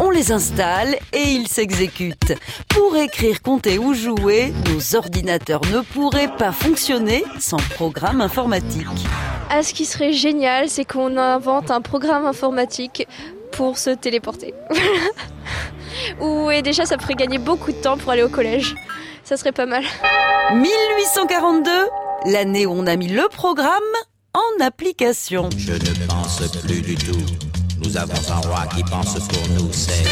On les installe et ils s'exécutent. Pour écrire, compter ou jouer, nos ordinateurs ne pourraient pas fonctionner sans programme informatique. Ah, ce qui serait génial, c'est qu'on invente un programme informatique pour se téléporter. Ou et déjà, ça ferait gagner beaucoup de temps pour aller au collège. Ça serait pas mal. 1842, l'année où on a mis le programme en application. Je ne pense plus du tout. Nous avons un roi qui pense pour nous, c'est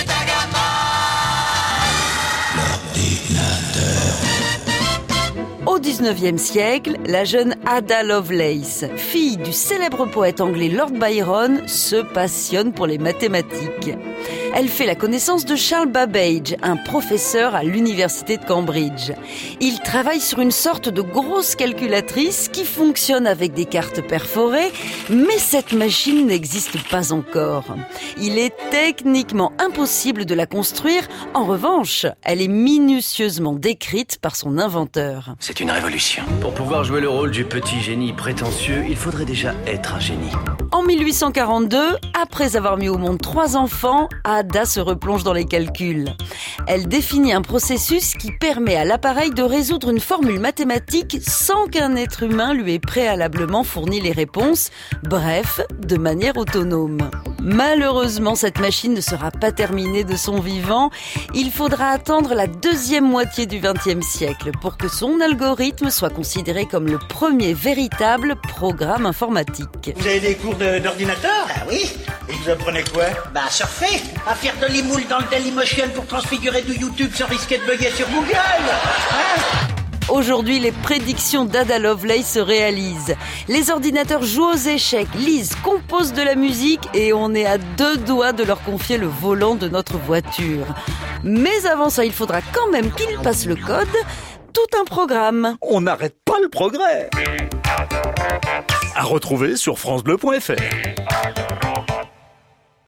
Au 19e siècle, la jeune Ada Lovelace, fille du célèbre poète anglais Lord Byron, se passionne pour les mathématiques. Elle fait la connaissance de Charles Babbage, un professeur à l'université de Cambridge. Il travaille sur une sorte de grosse calculatrice qui fonctionne avec des cartes perforées, mais cette machine n'existe pas encore. Il est techniquement impossible de la construire. En revanche, elle est minutieusement décrite par son inventeur. C'est une révolution. Pour pouvoir jouer le rôle du petit génie prétentieux, il faudrait déjà être un génie. En 1842, après avoir mis au monde trois enfants, Se replonge dans les calculs. Elle définit un processus qui permet à l'appareil de résoudre une formule mathématique sans qu'un être humain lui ait préalablement fourni les réponses, bref, de manière autonome. Malheureusement, cette machine ne sera pas terminée de son vivant. Il faudra attendre la deuxième moitié du XXe siècle pour que son algorithme soit considéré comme le premier véritable programme informatique. Vous avez des cours de- d'ordinateur? Ah oui. Et vous apprenez quoi? Bah surfer. À faire de l'imoule dans le Dailymotion pour transfigurer du YouTube sans risquer de bugger sur Google. Hein? Aujourd'hui, les prédictions d'Ada Lovelace se réalisent. Les ordinateurs jouent aux échecs, lisent, composent de la musique et on est à deux doigts de leur confier le volant de notre voiture. Mais avant ça, il faudra quand même qu'ils passent le code, tout un programme. On n'arrête pas le progrès. À retrouver sur francebleu.fr.